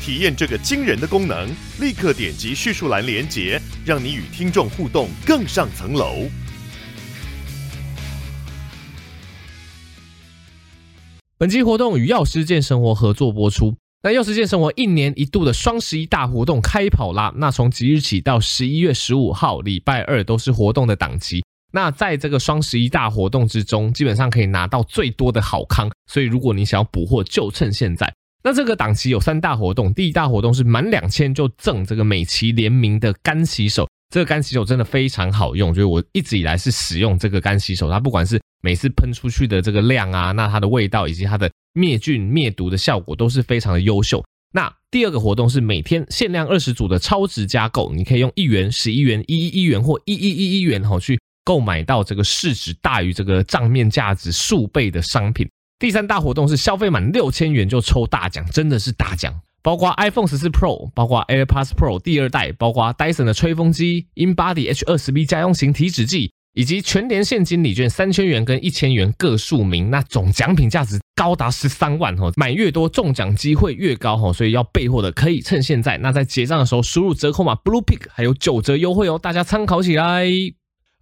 体验这个惊人的功能，立刻点击叙述栏连结，让你与听众互动更上层楼。本期活动与药师健生活合作播出。那药师健生活一年一度的双十一大活动开跑啦！那从即日起到十一月十五号礼拜二都是活动的档期。那在这个双十一大活动之中，基本上可以拿到最多的好康。所以如果你想要补货，就趁现在。那这个档期有三大活动，第一大活动是满两千就赠这个美琪联名的干洗手。这个干洗手真的非常好用，就是我一直以来是使用这个干洗手，它不管是每次喷出去的这个量啊，那它的味道以及它的灭菌灭毒的效果都是非常的优秀。那第二个活动是每天限量二十组的超值加购，你可以用一元、十一元、一一一元或一一一一元哈去购买到这个市值大于这个账面价值数倍的商品。第三大活动是消费满六千元就抽大奖，真的是大奖。包括 iPhone 十四 Pro，包括 AirPods Pro 第二代，包括 Dyson 的吹风机，InBody H 二十 B 家用型体脂计，以及全年现金礼券三千元跟一千元各数名，那总奖品价值高达十三万哦，买越多中奖机会越高哦，所以要备货的可以趁现在。那在结账的时候输入折扣码 Bluepick 还有九折优惠哦，大家参考起来。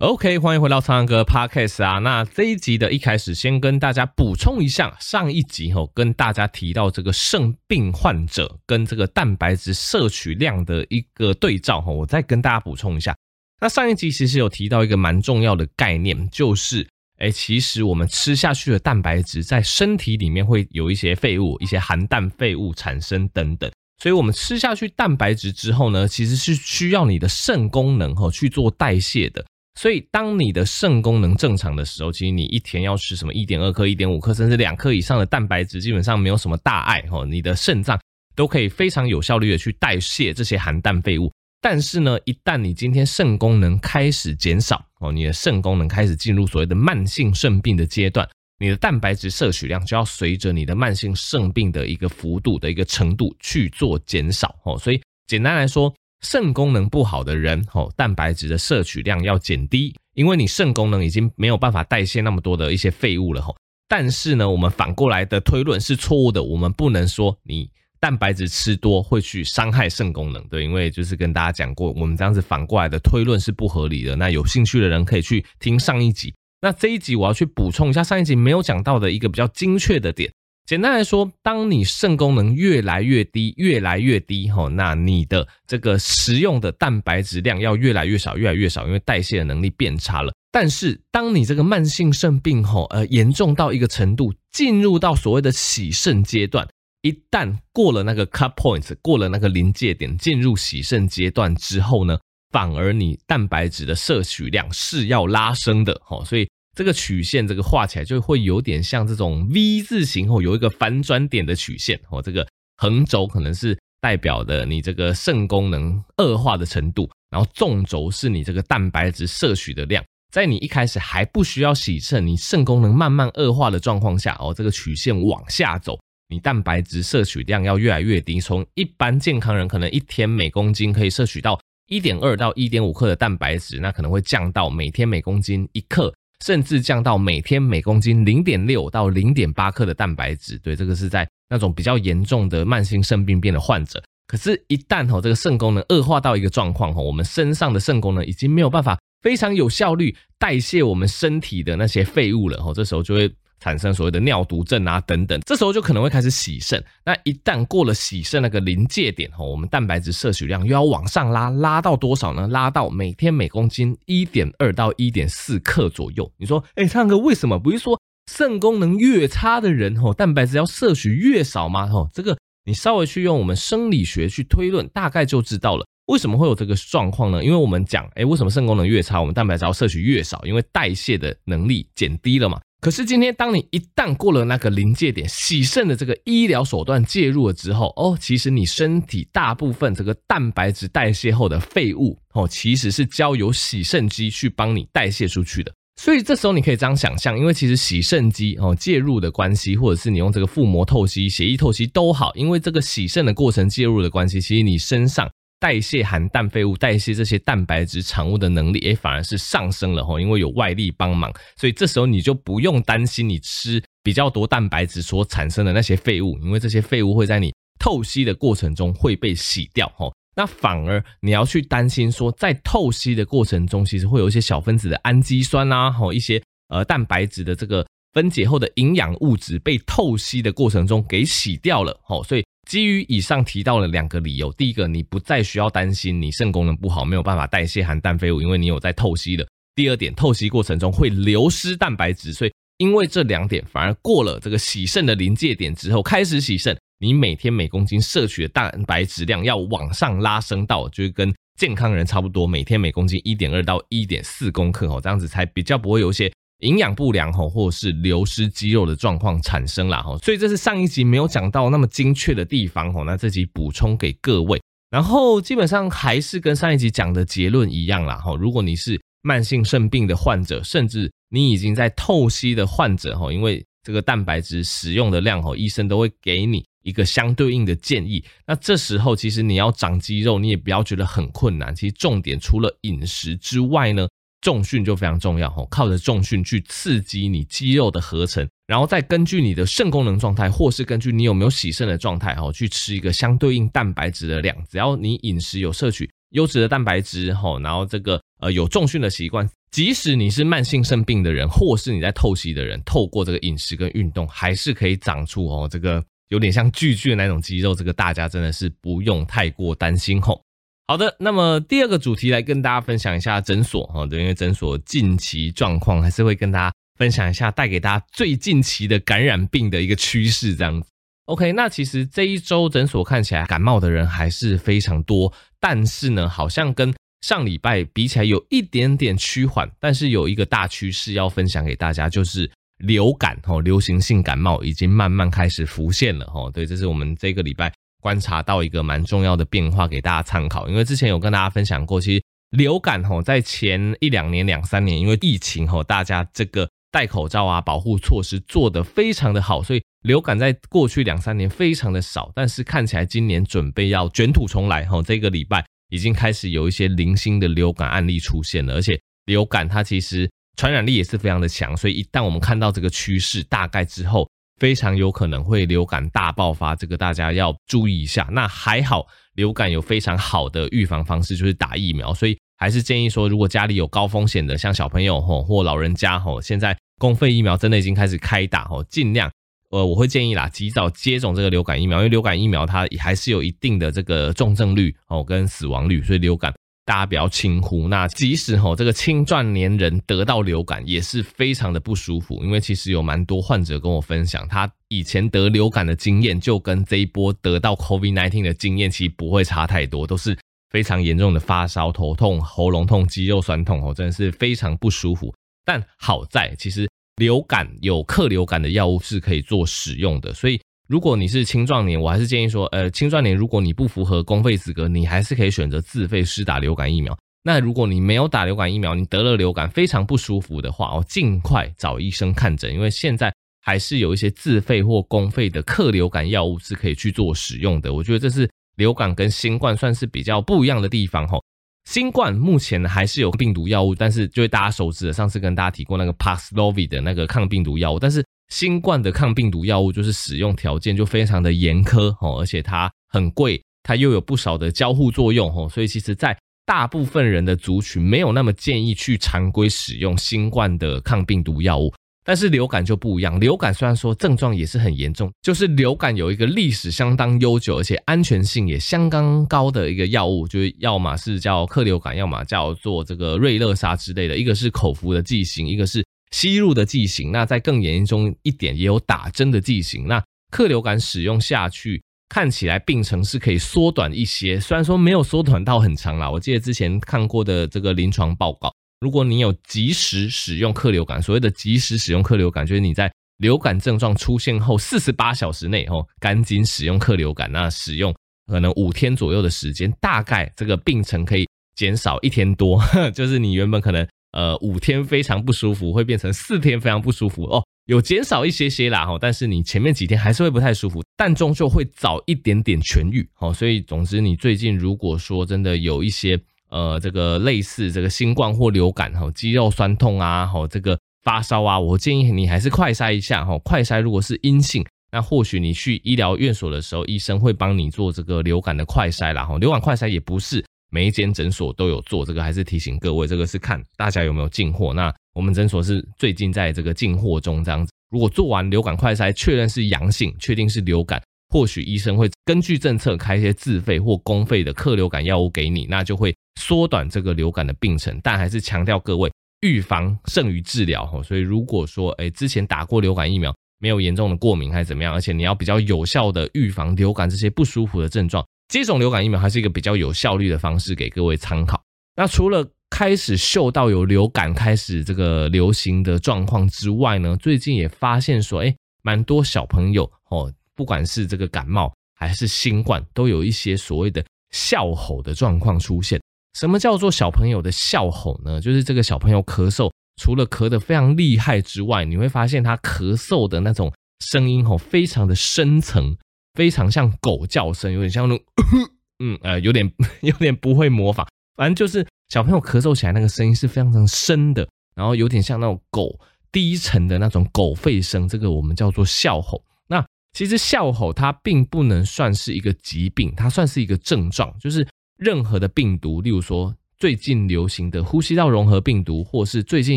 OK，欢迎回到苍蓝鸽 Podcast 啊。那这一集的一开始，先跟大家补充一下，上一集吼跟大家提到这个肾病患者跟这个蛋白质摄取量的一个对照吼，我再跟大家补充一下。那上一集其实有提到一个蛮重要的概念，就是哎，其实我们吃下去的蛋白质在身体里面会有一些废物，一些含氮废物产生等等。所以我们吃下去蛋白质之后呢，其实是需要你的肾功能吼去做代谢的。所以，当你的肾功能正常的时候，其实你一天要吃什么一点二克、一点五克，甚至两克以上的蛋白质，基本上没有什么大碍哦。你的肾脏都可以非常有效率的去代谢这些含氮废物。但是呢，一旦你今天肾功能开始减少哦，你的肾功能开始进入所谓的慢性肾病的阶段，你的蛋白质摄取量就要随着你的慢性肾病的一个幅度的一个程度去做减少哦。所以，简单来说。肾功能不好的人，吼，蛋白质的摄取量要减低，因为你肾功能已经没有办法代谢那么多的一些废物了，吼。但是呢，我们反过来的推论是错误的，我们不能说你蛋白质吃多会去伤害肾功能，对，因为就是跟大家讲过，我们这样子反过来的推论是不合理的。那有兴趣的人可以去听上一集，那这一集我要去补充一下上一集没有讲到的一个比较精确的点。简单来说，当你肾功能越来越低，越来越低，吼，那你的这个食用的蛋白质量要越来越少，越来越少，因为代谢的能力变差了。但是，当你这个慢性肾病，吼，呃，严重到一个程度，进入到所谓的洗肾阶段，一旦过了那个 cut point，过了那个临界点，进入洗肾阶段之后呢，反而你蛋白质的摄取量是要拉升的，吼，所以。这个曲线，这个画起来就会有点像这种 V 字形哦，有一个反转点的曲线哦。这个横轴可能是代表的你这个肾功能恶化的程度，然后纵轴是你这个蛋白质摄取的量。在你一开始还不需要洗肾，你肾功能慢慢恶化的状况下哦，这个曲线往下走，你蛋白质摄取量要越来越低。从一般健康人可能一天每公斤可以摄取到一点二到一点五克的蛋白质，那可能会降到每天每公斤一克。甚至降到每天每公斤零点六到零点八克的蛋白质，对，这个是在那种比较严重的慢性肾病变的患者。可是，一旦吼这个肾功能恶化到一个状况吼，我们身上的肾功能已经没有办法非常有效率代谢我们身体的那些废物了吼，这时候就会。产生所谓的尿毒症啊等等，这时候就可能会开始洗肾。那一旦过了洗肾那个临界点哦，我们蛋白质摄取量又要往上拉，拉到多少呢？拉到每天每公斤一点二到一点四克左右。你说，哎，唱歌为什么不是说肾功能越差的人吼，蛋白质要摄取越少吗？吼，这个你稍微去用我们生理学去推论，大概就知道了。为什么会有这个状况呢？因为我们讲，哎，为什么肾功能越差，我们蛋白质要摄取越少？因为代谢的能力减低了嘛。可是今天，当你一旦过了那个临界点，洗肾的这个医疗手段介入了之后，哦，其实你身体大部分这个蛋白质代谢后的废物，哦，其实是交由洗肾机去帮你代谢出去的。所以这时候你可以这样想象，因为其实洗肾机哦介入的关系，或者是你用这个腹膜透析、血液透析都好，因为这个洗肾的过程介入的关系，其实你身上。代谢含氮废物、代谢这些蛋白质产物的能力，诶，反而是上升了吼，因为有外力帮忙，所以这时候你就不用担心你吃比较多蛋白质所产生的那些废物，因为这些废物会在你透析的过程中会被洗掉吼。那反而你要去担心说，在透析的过程中，其实会有一些小分子的氨基酸啊，吼一些呃蛋白质的这个分解后的营养物质被透析的过程中给洗掉了吼，所以。基于以上提到了两个理由，第一个，你不再需要担心你肾功能不好，没有办法代谢含氮废物，因为你有在透析的。第二点，透析过程中会流失蛋白质，所以因为这两点，反而过了这个洗肾的临界点之后，开始洗肾，你每天每公斤摄取的蛋白质量要往上拉升到，就是跟健康人差不多，每天每公斤一点二到一点四公克哦，这样子才比较不会有一些。营养不良吼，或者是流失肌肉的状况产生啦吼，所以这是上一集没有讲到那么精确的地方吼，那这集补充给各位。然后基本上还是跟上一集讲的结论一样啦吼，如果你是慢性肾病的患者，甚至你已经在透析的患者吼，因为这个蛋白质使用的量吼，医生都会给你一个相对应的建议。那这时候其实你要长肌肉，你也不要觉得很困难。其实重点除了饮食之外呢。重训就非常重要吼，靠着重训去刺激你肌肉的合成，然后再根据你的肾功能状态，或是根据你有没有洗肾的状态吼，去吃一个相对应蛋白质的量。只要你饮食有摄取优质的蛋白质吼，然后这个呃有重训的习惯，即使你是慢性肾病的人，或是你在透析的人，透过这个饮食跟运动，还是可以长出哦这个有点像巨巨的那种肌肉。这个大家真的是不用太过担心吼。好的，那么第二个主题来跟大家分享一下诊所哈，对，因为诊所近期状况还是会跟大家分享一下，带给大家最近期的感染病的一个趋势这样子。OK，那其实这一周诊所看起来感冒的人还是非常多，但是呢，好像跟上礼拜比起来有一点点趋缓，但是有一个大趋势要分享给大家，就是流感哦，流行性感冒已经慢慢开始浮现了哈。对，这是我们这个礼拜。观察到一个蛮重要的变化，给大家参考。因为之前有跟大家分享过，其实流感吼在前一两年、两三年，因为疫情吼，大家这个戴口罩啊、保护措施做得非常的好，所以流感在过去两三年非常的少。但是看起来今年准备要卷土重来吼，这个礼拜已经开始有一些零星的流感案例出现了，而且流感它其实传染力也是非常的强，所以一旦我们看到这个趋势，大概之后。非常有可能会流感大爆发，这个大家要注意一下。那还好，流感有非常好的预防方式，就是打疫苗。所以还是建议说，如果家里有高风险的，像小朋友吼或老人家吼，现在公费疫苗真的已经开始开打吼，尽量呃，我会建议啦，及早接种这个流感疫苗，因为流感疫苗它还是有一定的这个重症率哦跟死亡率，所以流感。大家不要轻忽。那即使吼这个青壮年人得到流感也是非常的不舒服，因为其实有蛮多患者跟我分享，他以前得流感的经验就跟这一波得到 COVID-19 的经验其实不会差太多，都是非常严重的发烧、头痛、喉咙痛、肌肉酸痛哦，真的是非常不舒服。但好在其实流感有克流感的药物是可以做使用的，所以。如果你是青壮年，我还是建议说，呃，青壮年如果你不符合公费资格，你还是可以选择自费施打流感疫苗。那如果你没有打流感疫苗，你得了流感非常不舒服的话，哦，尽快找医生看诊，因为现在还是有一些自费或公费的克流感药物是可以去做使用的。我觉得这是流感跟新冠算是比较不一样的地方，吼。新冠目前还是有病毒药物，但是就是大家熟知的，上次跟大家提过那个 Paxlovid 的那个抗病毒药物，但是。新冠的抗病毒药物就是使用条件就非常的严苛哦，而且它很贵，它又有不少的交互作用哦，所以其实，在大部分人的族群没有那么建议去常规使用新冠的抗病毒药物。但是流感就不一样，流感虽然说症状也是很严重，就是流感有一个历史相当悠久，而且安全性也相当高的一个药物，就是要么是叫克流感，要么叫做这个瑞乐沙之类的，一个是口服的剂型，一个是。吸入的剂型，那在更严重一点，也有打针的剂型。那克流感使用下去，看起来病程是可以缩短一些，虽然说没有缩短到很长啦。我记得之前看过的这个临床报告，如果你有及时使用克流感，所谓的及时使用克流感，就是你在流感症状出现后四十八小时内哦，赶紧使用克流感，那使用可能五天左右的时间，大概这个病程可以减少一天多，就是你原本可能呃五天非常不舒服，会变成四天非常不舒服哦，有减少一些些啦哈，但是你前面几天还是会不太舒服，但终究会早一点点痊愈哦，所以总之你最近如果说真的有一些。呃，这个类似这个新冠或流感哈，肌肉酸痛啊，哈，这个发烧啊，我建议你还是快筛一下哈。快筛如果是阴性，那或许你去医疗院所的时候，医生会帮你做这个流感的快筛啦哈。流感快筛也不是每一间诊所都有做，这个还是提醒各位，这个是看大家有没有进货。那我们诊所是最近在这个进货中这样子。如果做完流感快筛，确认是阳性，确定是流感，或许医生会根据政策开一些自费或公费的克流感药物给你，那就会。缩短这个流感的病程，但还是强调各位预防胜于治疗哈。所以如果说诶之前打过流感疫苗，没有严重的过敏还是怎么样，而且你要比较有效的预防流感这些不舒服的症状，接种流感疫苗还是一个比较有效率的方式，给各位参考。那除了开始嗅到有流感开始这个流行的状况之外呢，最近也发现说，诶蛮多小朋友哦，不管是这个感冒还是新冠，都有一些所谓的哮吼的状况出现。什么叫做小朋友的哮吼呢？就是这个小朋友咳嗽，除了咳得非常厉害之外，你会发现他咳嗽的那种声音吼，非常的深层，非常像狗叫声，有点像那种，嗯呃，有点 有点不会模仿，反正就是小朋友咳嗽起来那个声音是非常非常深的，然后有点像那种狗低沉的那种狗吠声，这个我们叫做哮吼。那其实哮吼它并不能算是一个疾病，它算是一个症状，就是。任何的病毒，例如说最近流行的呼吸道融合病毒，或是最近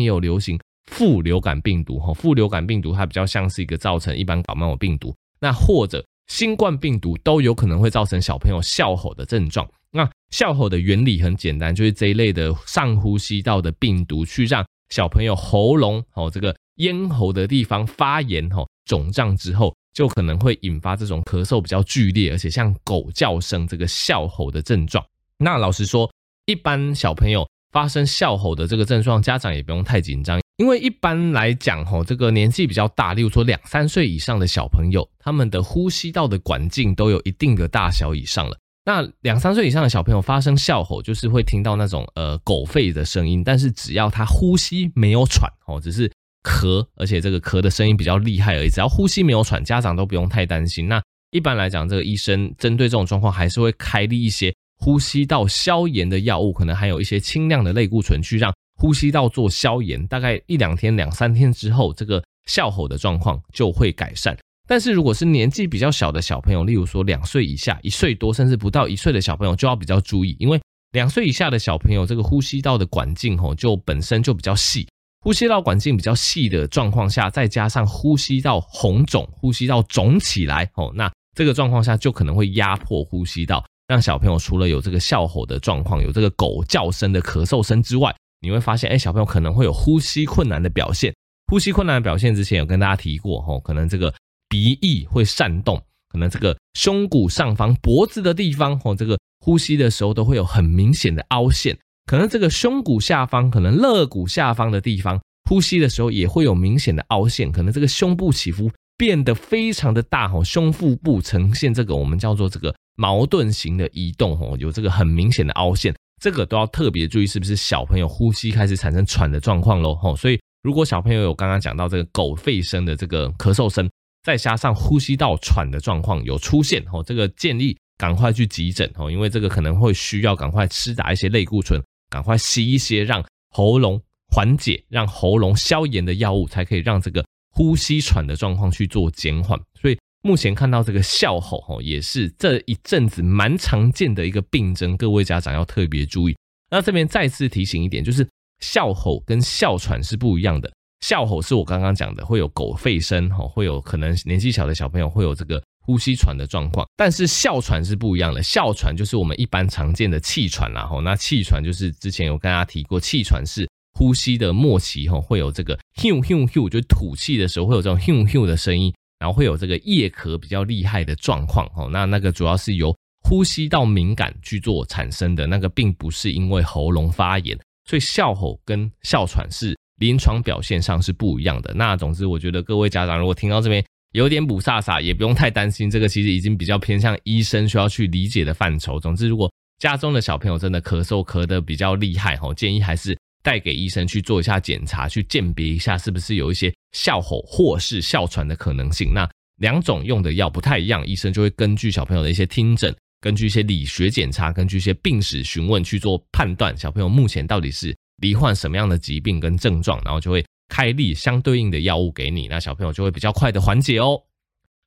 也有流行副流感病毒哈，副流感病毒它比较像是一个造成一般感冒的病毒，那或者新冠病毒都有可能会造成小朋友哮吼的症状。那哮吼的原理很简单，就是这一类的上呼吸道的病毒去让小朋友喉咙哦这个咽喉的地方发炎哦肿胀之后。就可能会引发这种咳嗽比较剧烈，而且像狗叫声这个哮吼的症状。那老实说，一般小朋友发生哮吼的这个症状，家长也不用太紧张，因为一般来讲，吼这个年纪比较大，例如说两三岁以上的小朋友，他们的呼吸道的管径都有一定的大小以上了。那两三岁以上的小朋友发生哮吼，就是会听到那种呃狗吠的声音，但是只要他呼吸没有喘，哦，只是。咳，而且这个咳的声音比较厉害而已。只要呼吸没有喘，家长都不用太担心。那一般来讲，这个医生针对这种状况，还是会开立一些呼吸道消炎的药物，可能还有一些轻量的类固醇，去让呼吸道做消炎。大概一两天、两三天之后，这个哮吼的状况就会改善。但是如果是年纪比较小的小朋友，例如说两岁以下、一岁多，甚至不到一岁的小朋友，就要比较注意，因为两岁以下的小朋友，这个呼吸道的管径吼，就本身就比较细。呼吸道管径比较细的状况下，再加上呼吸道红肿、呼吸道肿起来，哦，那这个状况下就可能会压迫呼吸道，让小朋友除了有这个哮吼的状况，有这个狗叫声的咳嗽声之外，你会发现，哎，小朋友可能会有呼吸困难的表现。呼吸困难的表现之前有跟大家提过，吼，可能这个鼻翼会扇动，可能这个胸骨上方、脖子的地方，吼，这个呼吸的时候都会有很明显的凹陷。可能这个胸骨下方，可能肋骨下方的地方，呼吸的时候也会有明显的凹陷。可能这个胸部起伏变得非常的大，吼，胸腹部呈现这个我们叫做这个矛盾型的移动，吼，有这个很明显的凹陷，这个都要特别注意，是不是小朋友呼吸开始产生喘的状况喽，吼。所以如果小朋友有刚刚讲到这个狗吠声的这个咳嗽声，再加上呼吸道喘的状况有出现，吼，这个建议赶快去急诊，吼，因为这个可能会需要赶快施打一些类固醇。赶快吸一些让喉咙缓解、让喉咙消炎的药物，才可以让这个呼吸喘的状况去做减缓。所以目前看到这个哮吼，吼也是这一阵子蛮常见的一个病症，各位家长要特别注意。那这边再次提醒一点，就是哮吼跟哮喘是不一样的。哮吼是我刚刚讲的，会有狗吠声，吼会有可能年纪小的小朋友会有这个。呼吸喘的状况，但是哮喘是不一样的。哮喘就是我们一般常见的气喘，然后那气喘就是之前有跟大家提过，气喘是呼吸的末期，吼会有这个 hu hu hu，就吐气的时候会有这种 hu hu 的声音，然后会有这个夜咳比较厉害的状况，哦那那个主要是由呼吸道敏感去做产生的，那个并不是因为喉咙发炎，所以哮吼跟哮喘是临床表现上是不一样的。那总之，我觉得各位家长如果听到这边有点雾煞煞，也不用太担心，这个其实已经比较偏向医生需要去理解的范畴。总之，如果家中的小朋友真的咳嗽咳得比较厉害，吼，建议还是带给医生去做一下检查，去鉴别一下是不是有一些哮吼或是哮喘的可能性。那两种用的药不太一样，医生就会根据小朋友的一些听诊，根据一些理学检查，根据一些病史询问去做判断，小朋友目前到底是罹患什么样的疾病跟症状，然后就会开立相对应的药物给你，那小朋友就会比较快的缓解哦。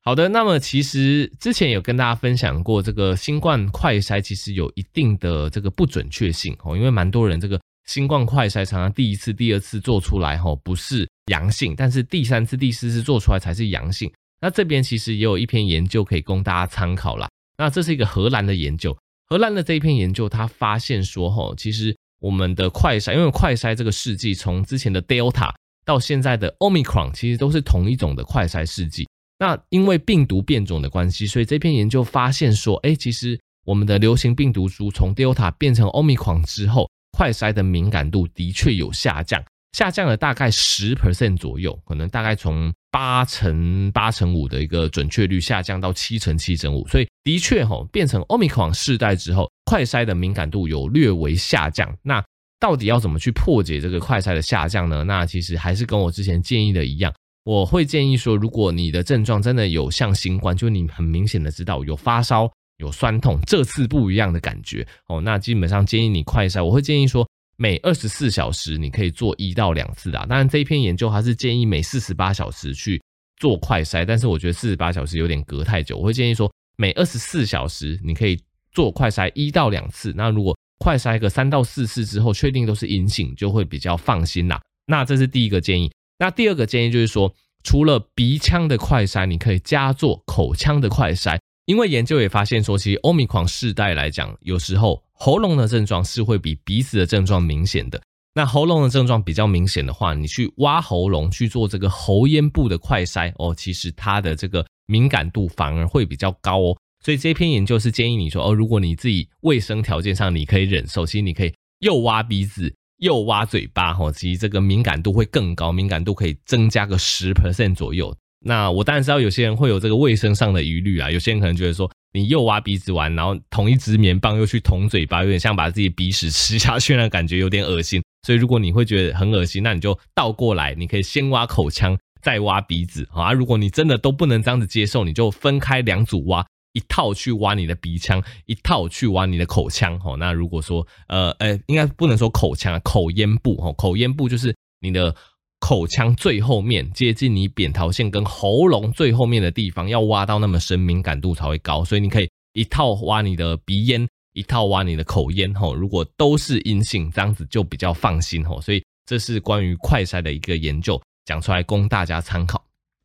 好的，那么其实之前有跟大家分享过，这个新冠快筛其实有一定的这个不准确性哦，因为蛮多人这个新冠快筛常常第一次、第二次做出来吼不是阳性，但是第三次、第四次做出来才是阳性。那这边其实也有一篇研究可以供大家参考啦。那这是一个荷兰的研究，荷兰的这一篇研究，他发现说，哈，其实我们的快筛，因为快筛这个试剂从之前的 Delta 到现在的 Omicron，其实都是同一种的快筛试剂。那因为病毒变种的关系，所以这篇研究发现说，哎，其实我们的流行病毒株从 Delta 变成 Omicron 之后，快筛的敏感度的确有下降。下降了大概十 percent 左右，可能大概从八成八成五的一个准确率下降到七成七成五，所以的确吼，变成 Omicron 世代之后，快筛的敏感度有略微下降。那到底要怎么去破解这个快筛的下降呢？那其实还是跟我之前建议的一样，我会建议说，如果你的症状真的有像新冠，就你很明显的知道有发烧、有酸痛，这次不一样的感觉哦，那基本上建议你快筛，我会建议说。每二十四小时你可以做一到两次啊，当然这一篇研究它是建议每四十八小时去做快筛，但是我觉得四十八小时有点隔太久，我会建议说每二十四小时你可以做快筛一到两次。那如果快筛个三到四次之后确定都是阴性，就会比较放心啦。那这是第一个建议。那第二个建议就是说，除了鼻腔的快筛，你可以加做口腔的快筛。因为研究也发现说，其实欧米狂世代来讲，有时候喉咙的症状是会比鼻子的症状明显的。那喉咙的症状比较明显的话，你去挖喉咙去做这个喉咽部的快筛哦，其实它的这个敏感度反而会比较高哦。所以这篇研究是建议你说哦，如果你自己卫生条件上你可以忍受，其实你可以又挖鼻子又挖嘴巴哦，其实这个敏感度会更高，敏感度可以增加个十 percent 左右。那我当然知道有些人会有这个卫生上的疑虑啊，有些人可能觉得说，你又挖鼻子玩，然后同一支棉棒又去捅嘴巴，有点像把自己鼻屎吃下去那感觉，有点恶心。所以如果你会觉得很恶心，那你就倒过来，你可以先挖口腔，再挖鼻子啊。如果你真的都不能这样子接受，你就分开两组挖，一套去挖你的鼻腔，一套去挖你的口腔。哈，那如果说呃呃，应该不能说口腔，口咽部哈，口咽部就是你的。口腔最后面接近你扁桃腺跟喉咙最后面的地方，要挖到那么深，敏感度才会高。所以你可以一套挖你的鼻咽，一套挖你的口咽。吼，如果都是阴性，这样子就比较放心。吼，所以这是关于快筛的一个研究，讲出来供大家参考。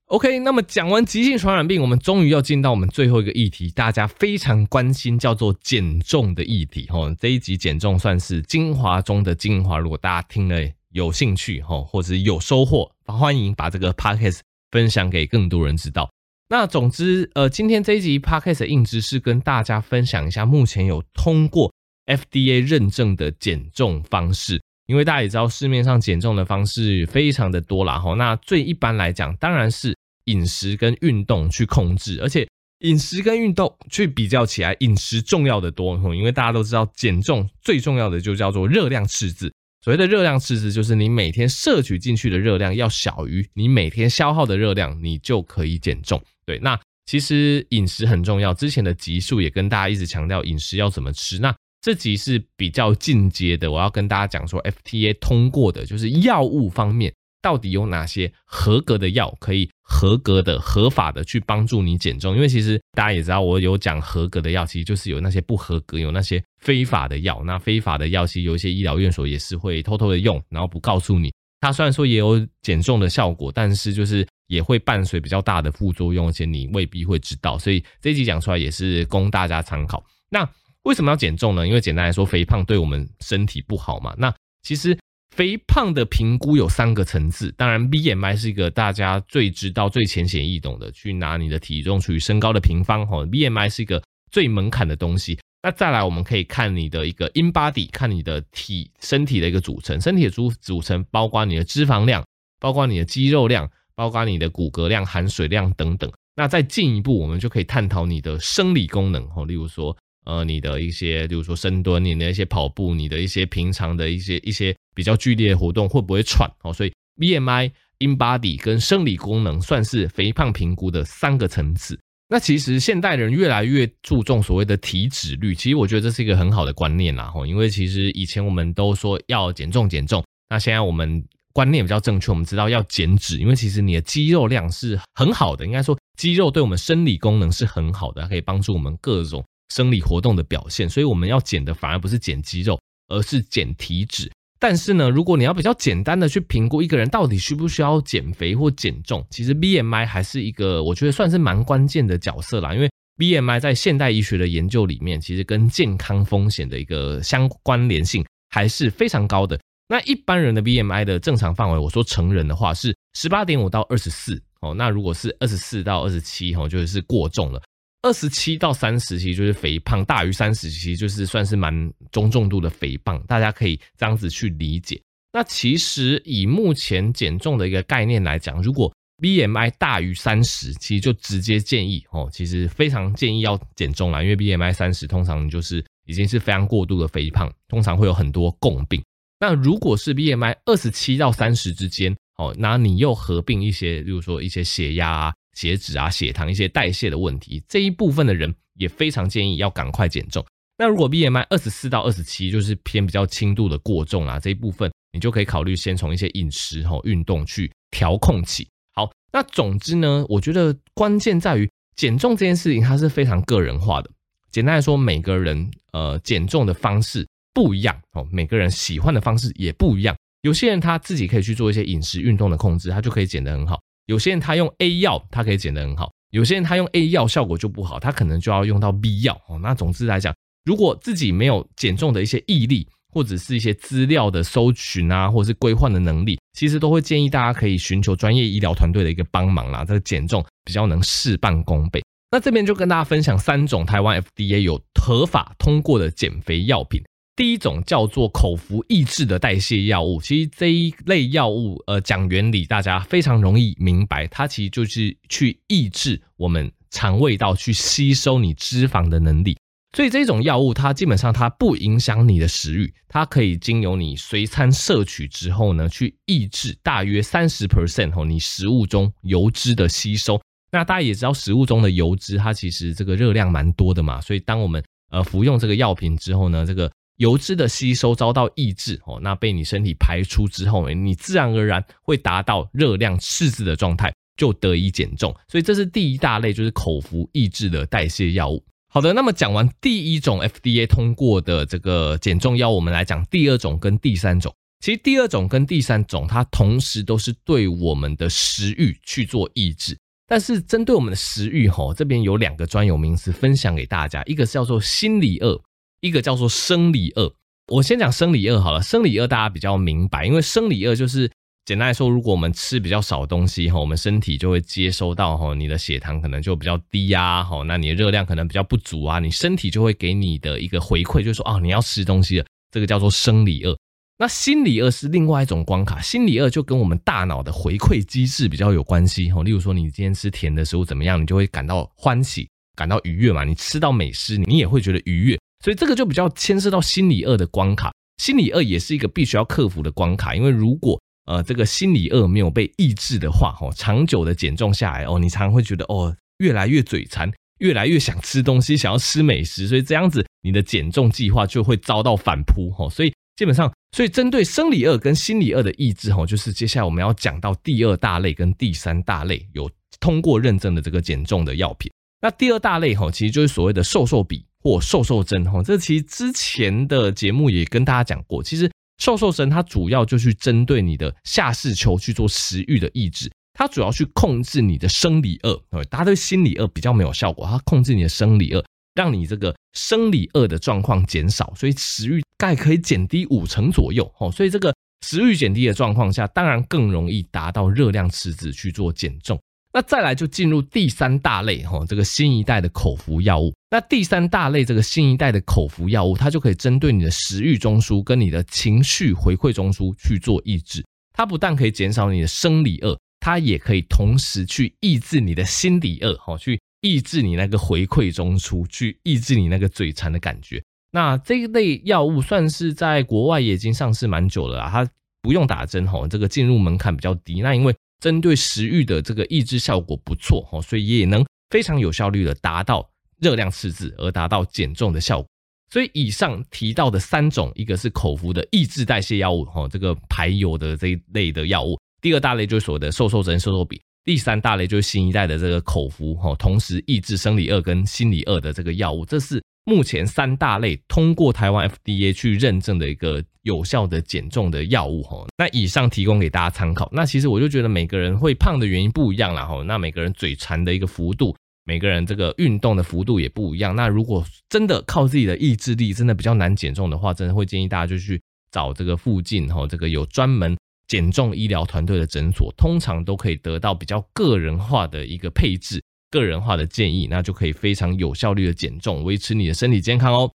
OK，那么讲完急性传染病，我们终于要进到我们最后一个议题，大家非常关心，叫做减重的议题。吼，这一集减重算是精华中的精华。如果大家听了，有兴趣哈，或者有收获，欢迎把这个 podcast 分享给更多人知道。那总之，呃，今天这一集 podcast 的硬知识跟大家分享一下，目前有通过 FDA 认证的减重方式。因为大家也知道，市面上减重的方式非常的多啦哈。那最一般来讲，当然是饮食跟运动去控制，而且饮食跟运动去比较起来，饮食重要的多。因为大家都知道，减重最重要的就叫做热量赤字。所谓的热量赤字，就是你每天摄取进去的热量要小于你每天消耗的热量，你就可以减重。对，那其实饮食很重要。之前的集数也跟大家一直强调饮食要怎么吃。那这集是比较进阶的，我要跟大家讲说，FTA 通过的就是药物方面。到底有哪些合格的药可以合格的、合法的去帮助你减重？因为其实大家也知道，我有讲合格的药，其实就是有那些不合格、有那些非法的药。那非法的药，其实有一些医疗院所也是会偷偷的用，然后不告诉你。它虽然说也有减重的效果，但是就是也会伴随比较大的副作用，而且你未必会知道。所以这一集讲出来也是供大家参考。那为什么要减重呢？因为简单来说，肥胖对我们身体不好嘛。那其实。肥胖的评估有三个层次，当然 BMI 是一个大家最知道、最浅显易懂的，去拿你的体重除以身高的平方。哈，BMI 是一个最门槛的东西。那再来，我们可以看你的一个 InBody，看你的体身体的一个组成，身体的组组成包括你的脂肪量，包括你的肌肉量，包括你的骨骼量、含水量等等。那再进一步，我们就可以探讨你的生理功能哦，例如说，呃，你的一些，比如说深蹲，你的一些跑步，你的一些平常的一些一些比较剧烈的活动会不会喘哦？所以 BMI、InBody 跟生理功能算是肥胖评估的三个层次。那其实现代人越来越注重所谓的体脂率，其实我觉得这是一个很好的观念啦吼，因为其实以前我们都说要减重减重，那现在我们观念比较正确，我们知道要减脂，因为其实你的肌肉量是很好的，应该说肌肉对我们生理功能是很好的，可以帮助我们各种生理活动的表现，所以我们要减的反而不是减肌肉，而是减体脂。但是呢，如果你要比较简单的去评估一个人到底需不需要减肥或减重，其实 BMI 还是一个我觉得算是蛮关键的角色啦。因为 BMI 在现代医学的研究里面，其实跟健康风险的一个相关联性还是非常高的。那一般人的 BMI 的正常范围，我说成人的话是十八点五到二十四哦，那如果是二十四到二十七哦，就是过重了。二十七到三十其实就是肥胖，大于三十其实就是算是蛮中重度的肥胖，大家可以这样子去理解。那其实以目前减重的一个概念来讲，如果 BMI 大于三十，其实就直接建议哦，其实非常建议要减重啦，因为 BMI 三十通常就是已经是非常过度的肥胖，通常会有很多共病。那如果是 BMI 二十七到三十之间，哦，那你又合并一些，比如说一些血压啊。血脂啊、血糖一些代谢的问题，这一部分的人也非常建议要赶快减重。那如果 BMI 二十四到二十七，就是偏比较轻度的过重啊，这一部分你就可以考虑先从一些饮食和运动去调控起。好，那总之呢，我觉得关键在于减重这件事情，它是非常个人化的。简单来说，每个人呃减重的方式不一样哦，每个人喜欢的方式也不一样。有些人他自己可以去做一些饮食运动的控制，他就可以减得很好。有些人他用 A 药，他可以减得很好；有些人他用 A 药效果就不好，他可能就要用到 B 药哦。那总之来讲，如果自己没有减重的一些毅力，或者是一些资料的搜寻啊，或者是规划的能力，其实都会建议大家可以寻求专业医疗团队的一个帮忙啦。这个减重比较能事半功倍。那这边就跟大家分享三种台湾 FDA 有合法通过的减肥药品。第一种叫做口服抑制的代谢药物，其实这一类药物，呃，讲原理大家非常容易明白，它其实就是去抑制我们肠胃道去吸收你脂肪的能力。所以这种药物它基本上它不影响你的食欲，它可以经由你随餐摄取之后呢，去抑制大约三十 percent 哦，你食物中油脂的吸收。那大家也知道，食物中的油脂它其实这个热量蛮多的嘛，所以当我们呃服用这个药品之后呢，这个油脂的吸收遭到抑制哦，那被你身体排出之后，你自然而然会达到热量赤字的状态，就得以减重。所以这是第一大类，就是口服抑制的代谢药物。好的，那么讲完第一种 FDA 通过的这个减重药，我们来讲第二种跟第三种。其实第二种跟第三种，它同时都是对我们的食欲去做抑制。但是针对我们的食欲，吼，这边有两个专有名词分享给大家，一个是叫做心理饿。一个叫做生理饿，我先讲生理饿好了。生理饿大家比较明白，因为生理饿就是简单来说，如果我们吃比较少东西哈，我们身体就会接收到哈，你的血糖可能就比较低呀，哈，那你的热量可能比较不足啊，你身体就会给你的一个回馈，就说啊，你要吃东西了，这个叫做生理饿。那心理饿是另外一种关卡，心理饿就跟我们大脑的回馈机制比较有关系哈。例如说，你今天吃甜的食物怎么样，你就会感到欢喜，感到愉悦嘛。你吃到美食，你也会觉得愉悦。所以这个就比较牵涉到心理二的关卡，心理二也是一个必须要克服的关卡，因为如果呃这个心理二没有被抑制的话，哦，长久的减重下来，哦，你常常会觉得哦越来越嘴馋，越来越想吃东西，想要吃美食，所以这样子你的减重计划就会遭到反扑，哈，所以基本上，所以针对生理二跟心理二的抑制，哈，就是接下来我们要讲到第二大类跟第三大类有通过认证的这个减重的药品。那第二大类，哈，其实就是所谓的瘦瘦笔。或瘦瘦针哈，这其实之前的节目也跟大家讲过。其实瘦瘦针它主要就去针对你的下视丘去做食欲的抑制，它主要去控制你的生理饿。大家对心理饿比较没有效果，它控制你的生理饿，让你这个生理饿的状况减少，所以食欲大概可以减低五成左右。所以这个食欲减低的状况下，当然更容易达到热量赤字去做减重。那再来就进入第三大类哈，这个新一代的口服药物。那第三大类这个新一代的口服药物，它就可以针对你的食欲中枢跟你的情绪回馈中枢去做抑制。它不但可以减少你的生理饿，它也可以同时去抑制你的心理饿，哈，去抑制你那个回馈中枢，去抑制你那个嘴馋的感觉。那这一类药物算是在国外也已经上市蛮久了啦，它不用打针，哈，这个进入门槛比较低。那因为针对食欲的这个抑制效果不错哈，所以也能非常有效率的达到热量赤字，而达到减重的效果。所以以上提到的三种，一个是口服的抑制代谢药物哈，这个排油的这一类的药物；第二大类就是所谓的瘦瘦针、瘦瘦笔；第三大类就是新一代的这个口服哈，同时抑制生理饿跟心理饿的这个药物。这是目前三大类通过台湾 FDA 去认证的一个。有效的减重的药物哈，那以上提供给大家参考。那其实我就觉得每个人会胖的原因不一样啦哈，那每个人嘴馋的一个幅度，每个人这个运动的幅度也不一样。那如果真的靠自己的意志力，真的比较难减重的话，真的会建议大家就去找这个附近哈，这个有专门减重医疗团队的诊所，通常都可以得到比较个人化的一个配置、个人化的建议，那就可以非常有效率的减重，维持你的身体健康哦。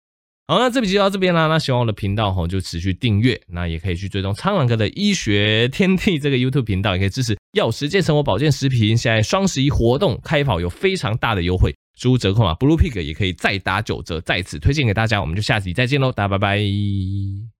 好，那这期就到这边啦。那喜欢我的频道吼，就持续订阅。那也可以去追踪苍狼哥的医学天地这个 YouTube 频道，也可以支持药食健生活保健食品。现在双十一活动开跑有非常大的优惠，输入折扣码 Blue Pig 也可以再打九折，再次推荐给大家。我们就下集再见喽，大家拜拜。